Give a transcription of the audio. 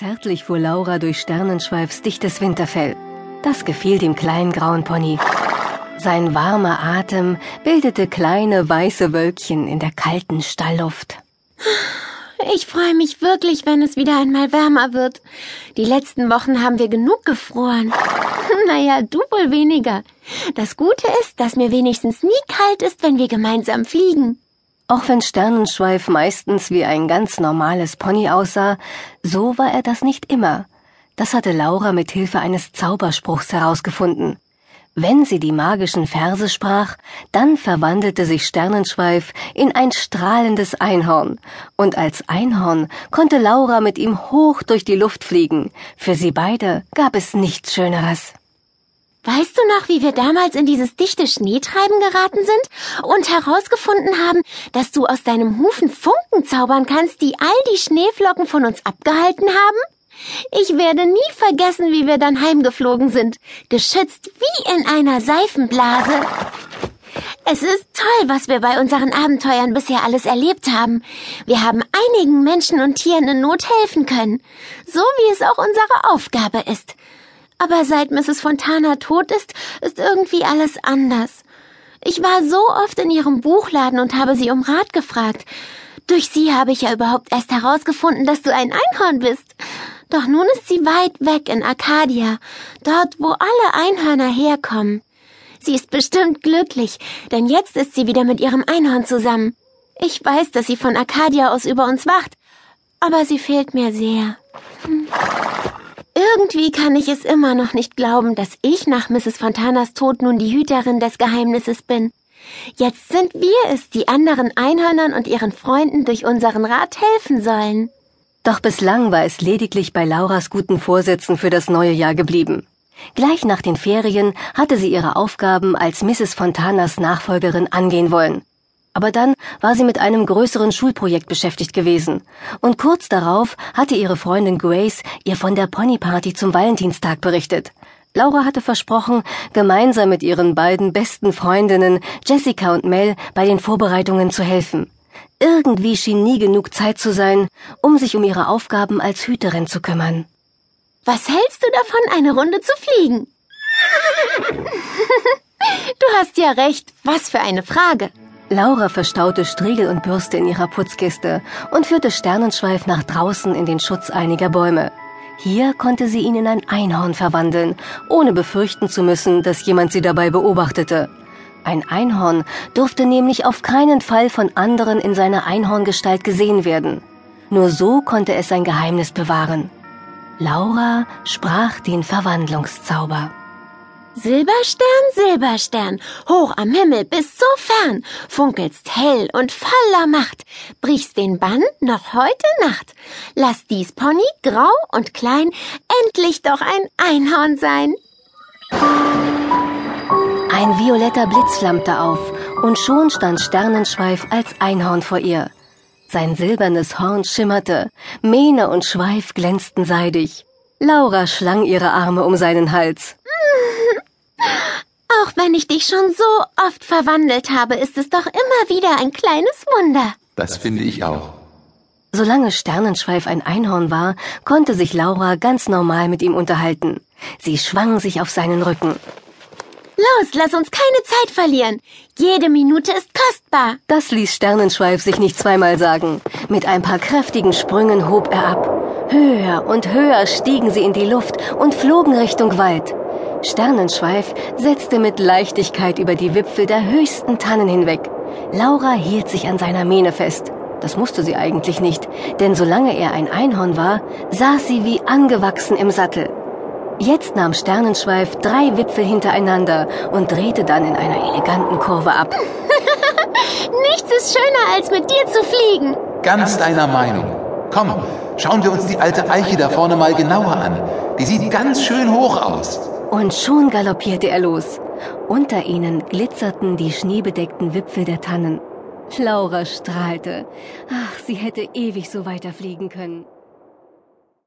Zärtlich fuhr Laura durch Sternenschweifs dichtes Winterfell. Das gefiel dem kleinen grauen Pony. Sein warmer Atem bildete kleine weiße Wölkchen in der kalten Stallluft. Ich freue mich wirklich, wenn es wieder einmal wärmer wird. Die letzten Wochen haben wir genug gefroren. naja, du wohl weniger. Das Gute ist, dass mir wenigstens nie kalt ist, wenn wir gemeinsam fliegen. Auch wenn Sternenschweif meistens wie ein ganz normales Pony aussah, so war er das nicht immer. Das hatte Laura mit Hilfe eines Zauberspruchs herausgefunden. Wenn sie die magischen Verse sprach, dann verwandelte sich Sternenschweif in ein strahlendes Einhorn, und als Einhorn konnte Laura mit ihm hoch durch die Luft fliegen. Für sie beide gab es nichts Schöneres. Weißt du noch, wie wir damals in dieses dichte Schneetreiben geraten sind und herausgefunden haben, dass du aus deinem Hufen Funken zaubern kannst, die all die Schneeflocken von uns abgehalten haben? Ich werde nie vergessen, wie wir dann heimgeflogen sind, geschützt wie in einer Seifenblase. Es ist toll, was wir bei unseren Abenteuern bisher alles erlebt haben. Wir haben einigen Menschen und Tieren in Not helfen können, so wie es auch unsere Aufgabe ist. Aber seit Mrs. Fontana tot ist, ist irgendwie alles anders. Ich war so oft in ihrem Buchladen und habe sie um Rat gefragt. Durch sie habe ich ja überhaupt erst herausgefunden, dass du ein Einhorn bist. Doch nun ist sie weit weg in Arcadia, dort, wo alle Einhörner herkommen. Sie ist bestimmt glücklich, denn jetzt ist sie wieder mit ihrem Einhorn zusammen. Ich weiß, dass sie von Arcadia aus über uns wacht, aber sie fehlt mir sehr. Hm. Irgendwie kann ich es immer noch nicht glauben, dass ich nach Mrs. Fontanas Tod nun die Hüterin des Geheimnisses bin. Jetzt sind wir es, die anderen Einhörnern und ihren Freunden durch unseren Rat helfen sollen. Doch bislang war es lediglich bei Lauras guten Vorsätzen für das neue Jahr geblieben. Gleich nach den Ferien hatte sie ihre Aufgaben als Mrs. Fontanas Nachfolgerin angehen wollen. Aber dann war sie mit einem größeren Schulprojekt beschäftigt gewesen. Und kurz darauf hatte ihre Freundin Grace ihr von der Ponyparty zum Valentinstag berichtet. Laura hatte versprochen, gemeinsam mit ihren beiden besten Freundinnen Jessica und Mel bei den Vorbereitungen zu helfen. Irgendwie schien nie genug Zeit zu sein, um sich um ihre Aufgaben als Hüterin zu kümmern. Was hältst du davon, eine Runde zu fliegen? du hast ja recht. Was für eine Frage. Laura verstaute Striegel und Bürste in ihrer Putzkiste und führte Sternenschweif nach draußen in den Schutz einiger Bäume. Hier konnte sie ihn in ein Einhorn verwandeln, ohne befürchten zu müssen, dass jemand sie dabei beobachtete. Ein Einhorn durfte nämlich auf keinen Fall von anderen in seiner Einhorngestalt gesehen werden. Nur so konnte es sein Geheimnis bewahren. Laura sprach den Verwandlungszauber. Silberstern, Silberstern, hoch am Himmel bis so fern, funkelst hell und voller Macht, brichst den Bann noch heute Nacht. Lass dies Pony grau und klein endlich doch ein Einhorn sein. Ein violetter Blitz flammte auf, und schon stand Sternenschweif als Einhorn vor ihr. Sein silbernes Horn schimmerte, Mähne und Schweif glänzten seidig. Laura schlang ihre Arme um seinen Hals. Auch wenn ich dich schon so oft verwandelt habe, ist es doch immer wieder ein kleines Wunder. Das finde ich auch. Solange Sternenschweif ein Einhorn war, konnte sich Laura ganz normal mit ihm unterhalten. Sie schwang sich auf seinen Rücken. Los, lass uns keine Zeit verlieren. Jede Minute ist kostbar. Das ließ Sternenschweif sich nicht zweimal sagen. Mit ein paar kräftigen Sprüngen hob er ab. Höher und höher stiegen sie in die Luft und flogen Richtung Wald. Sternenschweif setzte mit Leichtigkeit über die Wipfel der höchsten Tannen hinweg. Laura hielt sich an seiner Mähne fest. Das musste sie eigentlich nicht, denn solange er ein Einhorn war, saß sie wie angewachsen im Sattel. Jetzt nahm Sternenschweif drei Wipfel hintereinander und drehte dann in einer eleganten Kurve ab. Nichts ist schöner, als mit dir zu fliegen. Ganz deiner Meinung. Komm, schauen wir uns die alte Eiche da vorne mal genauer an. Die sieht ganz schön hoch aus. Und schon galoppierte er los. Unter ihnen glitzerten die schneebedeckten Wipfel der Tannen. Laura strahlte. Ach, sie hätte ewig so weiterfliegen können.